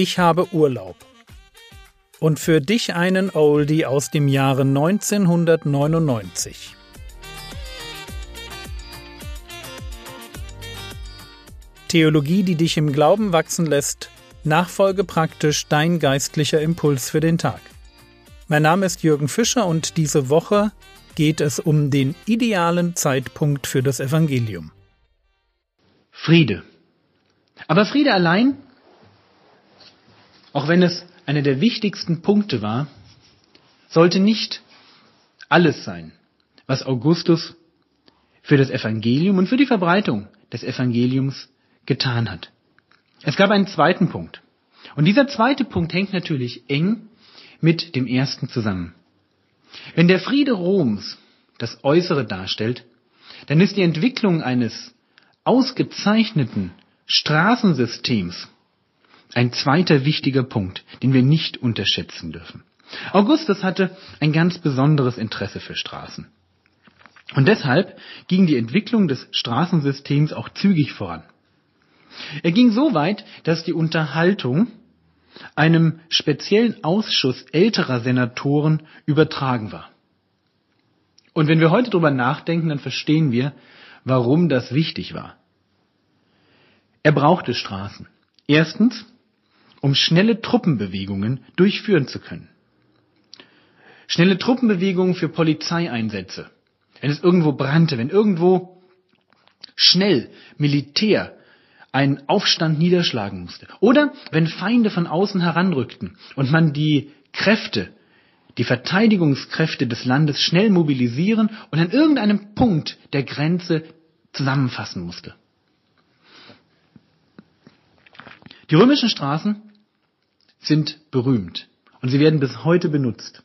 Ich habe Urlaub. Und für dich einen Oldie aus dem Jahre 1999. Theologie, die dich im Glauben wachsen lässt, Nachfolge praktisch dein geistlicher Impuls für den Tag. Mein Name ist Jürgen Fischer und diese Woche geht es um den idealen Zeitpunkt für das Evangelium. Friede. Aber Friede allein, auch wenn es einer der wichtigsten Punkte war, sollte nicht alles sein, was Augustus für das Evangelium und für die Verbreitung des Evangeliums getan hat. Es gab einen zweiten Punkt. Und dieser zweite Punkt hängt natürlich eng mit dem ersten zusammen. Wenn der Friede Roms das Äußere darstellt, dann ist die Entwicklung eines ausgezeichneten Straßensystems ein zweiter wichtiger Punkt, den wir nicht unterschätzen dürfen. Augustus hatte ein ganz besonderes Interesse für Straßen. Und deshalb ging die Entwicklung des Straßensystems auch zügig voran. Er ging so weit, dass die Unterhaltung einem speziellen Ausschuss älterer Senatoren übertragen war. Und wenn wir heute darüber nachdenken, dann verstehen wir, warum das wichtig war. Er brauchte Straßen. Erstens, um schnelle Truppenbewegungen durchführen zu können. Schnelle Truppenbewegungen für Polizeieinsätze. Wenn es irgendwo brannte, wenn irgendwo schnell Militär einen Aufstand niederschlagen musste. Oder wenn Feinde von außen heranrückten und man die Kräfte, die Verteidigungskräfte des Landes schnell mobilisieren und an irgendeinem Punkt der Grenze zusammenfassen musste. Die römischen Straßen sind berühmt und sie werden bis heute benutzt.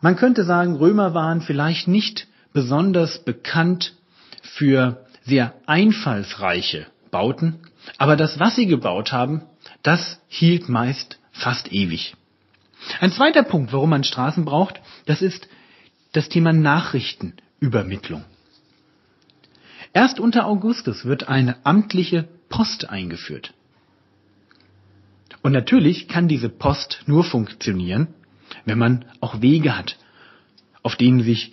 Man könnte sagen, Römer waren vielleicht nicht besonders bekannt für sehr einfallsreiche Bauten, aber das, was sie gebaut haben, das hielt meist fast ewig. Ein zweiter Punkt, warum man Straßen braucht, das ist das Thema Nachrichtenübermittlung. Erst unter Augustus wird eine amtliche Post eingeführt. Und natürlich kann diese Post nur funktionieren, wenn man auch Wege hat, auf denen sich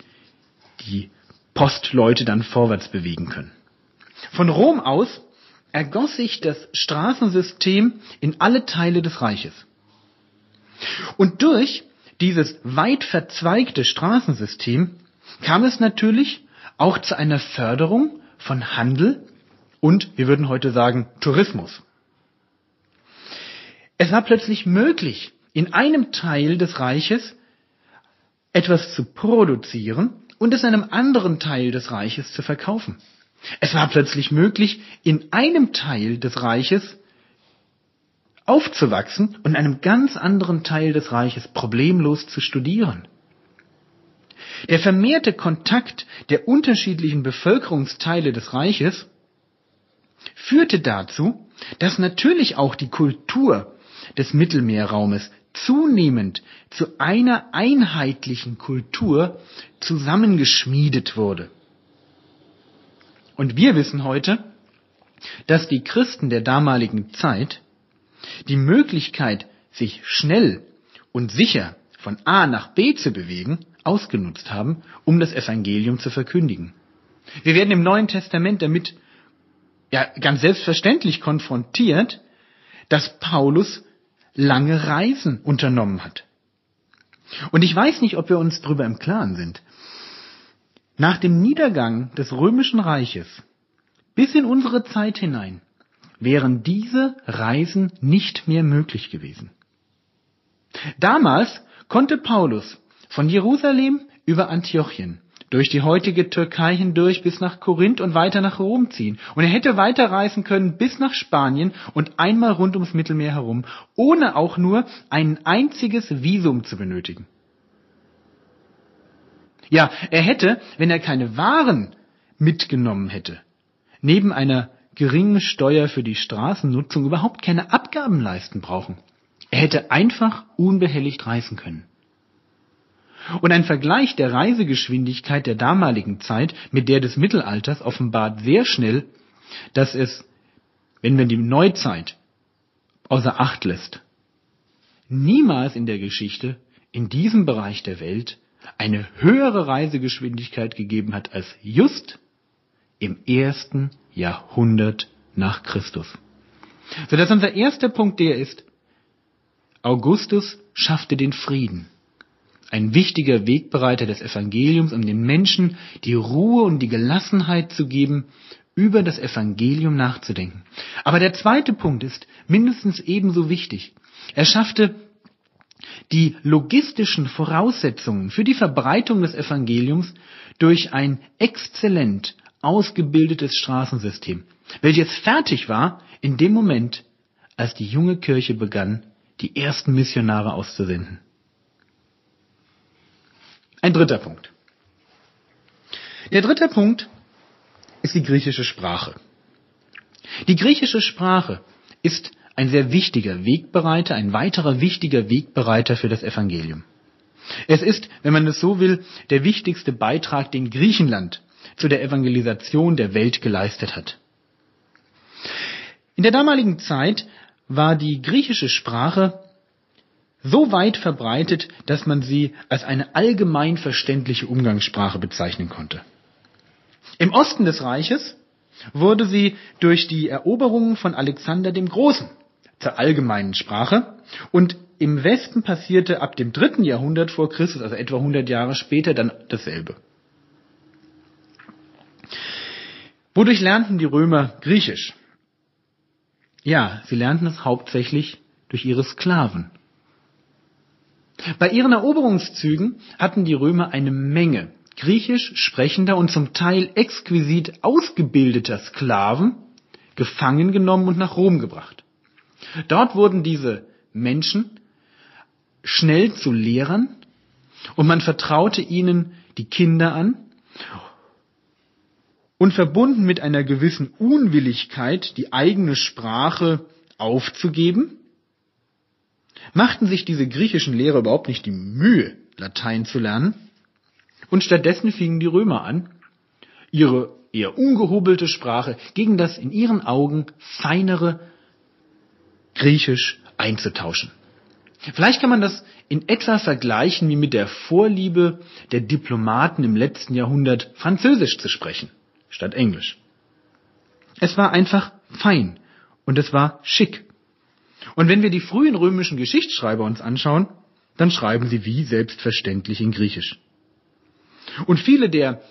die Postleute dann vorwärts bewegen können. Von Rom aus ergoss sich das Straßensystem in alle Teile des Reiches. Und durch dieses weit verzweigte Straßensystem kam es natürlich auch zu einer Förderung von Handel und, wir würden heute sagen, Tourismus. Es war plötzlich möglich, in einem Teil des Reiches etwas zu produzieren und es einem anderen Teil des Reiches zu verkaufen. Es war plötzlich möglich, in einem Teil des Reiches aufzuwachsen und in einem ganz anderen Teil des Reiches problemlos zu studieren. Der vermehrte Kontakt der unterschiedlichen Bevölkerungsteile des Reiches führte dazu, dass natürlich auch die Kultur des Mittelmeerraumes zunehmend zu einer einheitlichen Kultur zusammengeschmiedet wurde. Und wir wissen heute, dass die Christen der damaligen Zeit die Möglichkeit, sich schnell und sicher von A nach B zu bewegen, ausgenutzt haben, um das Evangelium zu verkündigen. Wir werden im Neuen Testament damit ja ganz selbstverständlich konfrontiert, dass Paulus lange Reisen unternommen hat. Und ich weiß nicht, ob wir uns darüber im Klaren sind. Nach dem Niedergang des römischen Reiches bis in unsere Zeit hinein wären diese Reisen nicht mehr möglich gewesen. Damals konnte Paulus von Jerusalem über Antiochien durch die heutige Türkei hindurch bis nach Korinth und weiter nach Rom ziehen. Und er hätte weiterreisen können bis nach Spanien und einmal rund ums Mittelmeer herum, ohne auch nur ein einziges Visum zu benötigen. Ja, er hätte, wenn er keine Waren mitgenommen hätte, neben einer geringen Steuer für die Straßennutzung überhaupt keine Abgaben leisten brauchen. Er hätte einfach unbehelligt reisen können. Und ein Vergleich der Reisegeschwindigkeit der damaligen Zeit mit der des Mittelalters offenbart sehr schnell, dass es, wenn wir die Neuzeit außer Acht lässt. Niemals in der Geschichte in diesem Bereich der Welt eine höhere Reisegeschwindigkeit gegeben hat als just im ersten Jahrhundert nach Christus. So dass unser erster Punkt der ist, Augustus schaffte den Frieden. Ein wichtiger Wegbereiter des Evangeliums, um den Menschen die Ruhe und die Gelassenheit zu geben, über das Evangelium nachzudenken. Aber der zweite Punkt ist mindestens ebenso wichtig. Er schaffte die logistischen Voraussetzungen für die Verbreitung des Evangeliums durch ein exzellent ausgebildetes Straßensystem, welches fertig war in dem Moment, als die junge Kirche begann, die ersten Missionare auszusenden. Ein dritter Punkt. Der dritte Punkt ist die griechische Sprache. Die griechische Sprache ist ein sehr wichtiger Wegbereiter, ein weiterer wichtiger Wegbereiter für das Evangelium. Es ist, wenn man es so will, der wichtigste Beitrag, den Griechenland zu der Evangelisation der Welt geleistet hat. In der damaligen Zeit war die griechische Sprache so weit verbreitet, dass man sie als eine allgemein verständliche Umgangssprache bezeichnen konnte. Im Osten des Reiches wurde sie durch die Eroberungen von Alexander dem Großen zur allgemeinen Sprache und im Westen passierte ab dem dritten Jahrhundert vor Christus, also etwa 100 Jahre später, dann dasselbe. Wodurch lernten die Römer Griechisch? Ja, sie lernten es hauptsächlich durch ihre Sklaven. Bei ihren Eroberungszügen hatten die Römer eine Menge griechisch sprechender und zum Teil exquisit ausgebildeter Sklaven gefangen genommen und nach Rom gebracht. Dort wurden diese Menschen schnell zu Lehrern und man vertraute ihnen die Kinder an und verbunden mit einer gewissen Unwilligkeit, die eigene Sprache aufzugeben, machten sich diese griechischen Lehrer überhaupt nicht die Mühe, Latein zu lernen, und stattdessen fingen die Römer an, ihre eher ungehobelte Sprache gegen das in ihren Augen feinere Griechisch einzutauschen. Vielleicht kann man das in etwa vergleichen wie mit der Vorliebe der Diplomaten im letzten Jahrhundert, Französisch zu sprechen statt Englisch. Es war einfach fein und es war schick. Und wenn wir die frühen römischen Geschichtsschreiber uns anschauen, dann schreiben sie wie selbstverständlich in Griechisch. Und viele der,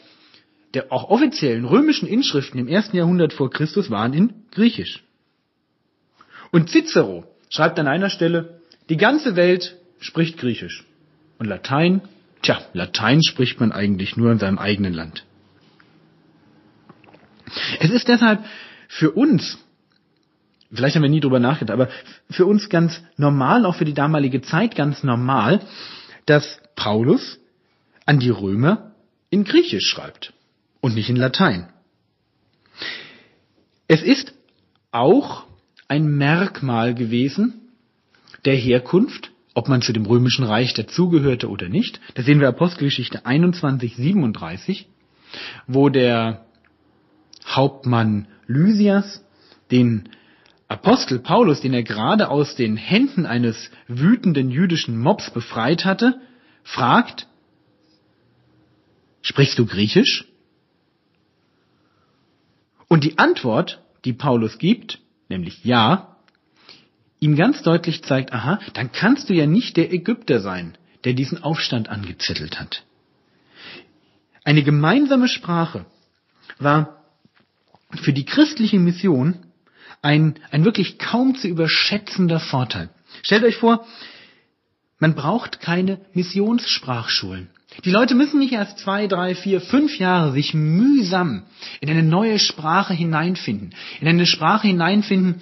der auch offiziellen römischen Inschriften im ersten Jahrhundert vor Christus waren in Griechisch. Und Cicero schreibt an einer Stelle, die ganze Welt spricht Griechisch. Und Latein, tja, Latein spricht man eigentlich nur in seinem eigenen Land. Es ist deshalb für uns, vielleicht haben wir nie drüber nachgedacht, aber für uns ganz normal, auch für die damalige Zeit ganz normal, dass Paulus an die Römer in Griechisch schreibt und nicht in Latein. Es ist auch ein Merkmal gewesen der Herkunft, ob man zu dem römischen Reich dazugehörte oder nicht. Da sehen wir Apostelgeschichte 21, 37, wo der Hauptmann Lysias den Apostel Paulus, den er gerade aus den Händen eines wütenden jüdischen Mobs befreit hatte, fragt, sprichst du Griechisch? Und die Antwort, die Paulus gibt, nämlich ja, ihm ganz deutlich zeigt, aha, dann kannst du ja nicht der Ägypter sein, der diesen Aufstand angezettelt hat. Eine gemeinsame Sprache war für die christliche Mission ein, ein wirklich kaum zu überschätzender Vorteil. Stellt euch vor, man braucht keine Missionssprachschulen. Die Leute müssen nicht erst zwei, drei, vier, fünf Jahre sich mühsam in eine neue Sprache hineinfinden, in eine Sprache hineinfinden,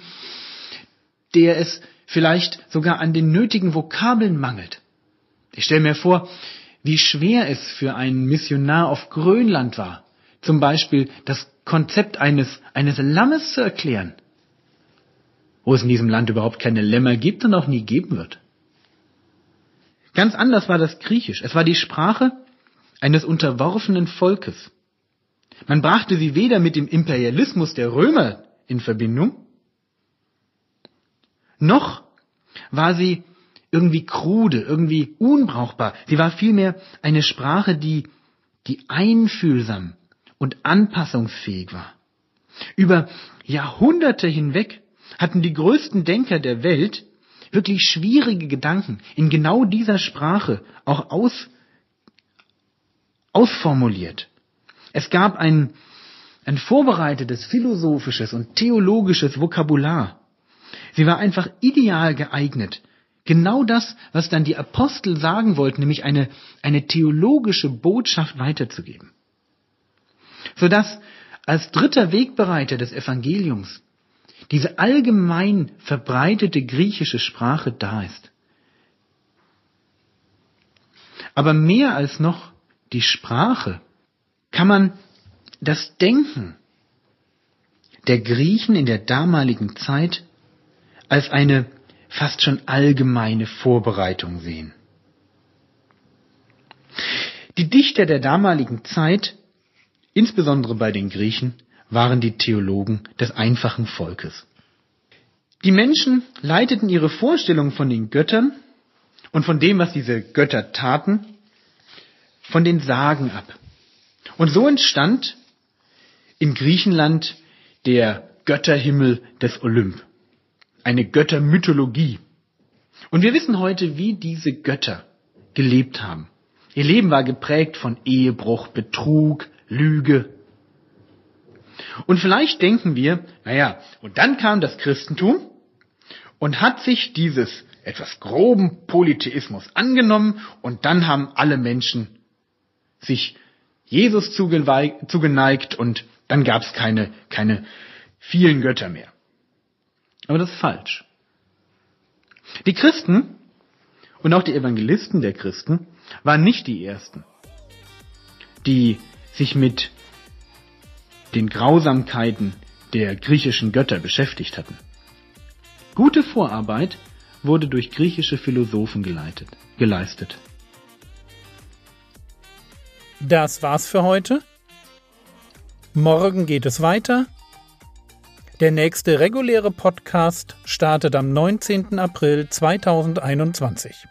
der es vielleicht sogar an den nötigen Vokabeln mangelt. Ich stelle mir vor, wie schwer es für einen Missionar auf Grönland war, zum Beispiel das Konzept eines, eines Lammes zu erklären, wo es in diesem Land überhaupt keine Lämmer gibt und auch nie geben wird. Ganz anders war das Griechisch. Es war die Sprache eines unterworfenen Volkes. Man brachte sie weder mit dem Imperialismus der Römer in Verbindung, noch war sie irgendwie krude, irgendwie unbrauchbar. Sie war vielmehr eine Sprache, die, die einfühlsam und anpassungsfähig war. Über Jahrhunderte hinweg hatten die größten Denker der Welt wirklich schwierige Gedanken in genau dieser Sprache auch aus, ausformuliert. Es gab ein, ein vorbereitetes philosophisches und theologisches Vokabular. Sie war einfach ideal geeignet. Genau das, was dann die Apostel sagen wollten, nämlich eine, eine theologische Botschaft weiterzugeben. Sodass als dritter Wegbereiter des Evangeliums diese allgemein verbreitete griechische Sprache da ist. Aber mehr als noch die Sprache kann man das Denken der Griechen in der damaligen Zeit als eine fast schon allgemeine Vorbereitung sehen. Die Dichter der damaligen Zeit, insbesondere bei den Griechen, waren die Theologen des einfachen Volkes. Die Menschen leiteten ihre Vorstellung von den Göttern und von dem, was diese Götter taten, von den Sagen ab. Und so entstand in Griechenland der Götterhimmel des Olymp, eine Göttermythologie. Und wir wissen heute, wie diese Götter gelebt haben. Ihr Leben war geprägt von Ehebruch, Betrug, Lüge, und vielleicht denken wir, naja, und dann kam das Christentum und hat sich dieses etwas groben Polytheismus angenommen und dann haben alle Menschen sich Jesus zugeneigt und dann gab es keine, keine vielen Götter mehr. Aber das ist falsch. Die Christen und auch die Evangelisten der Christen waren nicht die ersten, die sich mit den Grausamkeiten der griechischen Götter beschäftigt hatten. Gute Vorarbeit wurde durch griechische Philosophen geleitet, geleistet. Das war's für heute. Morgen geht es weiter. Der nächste reguläre Podcast startet am 19. April 2021.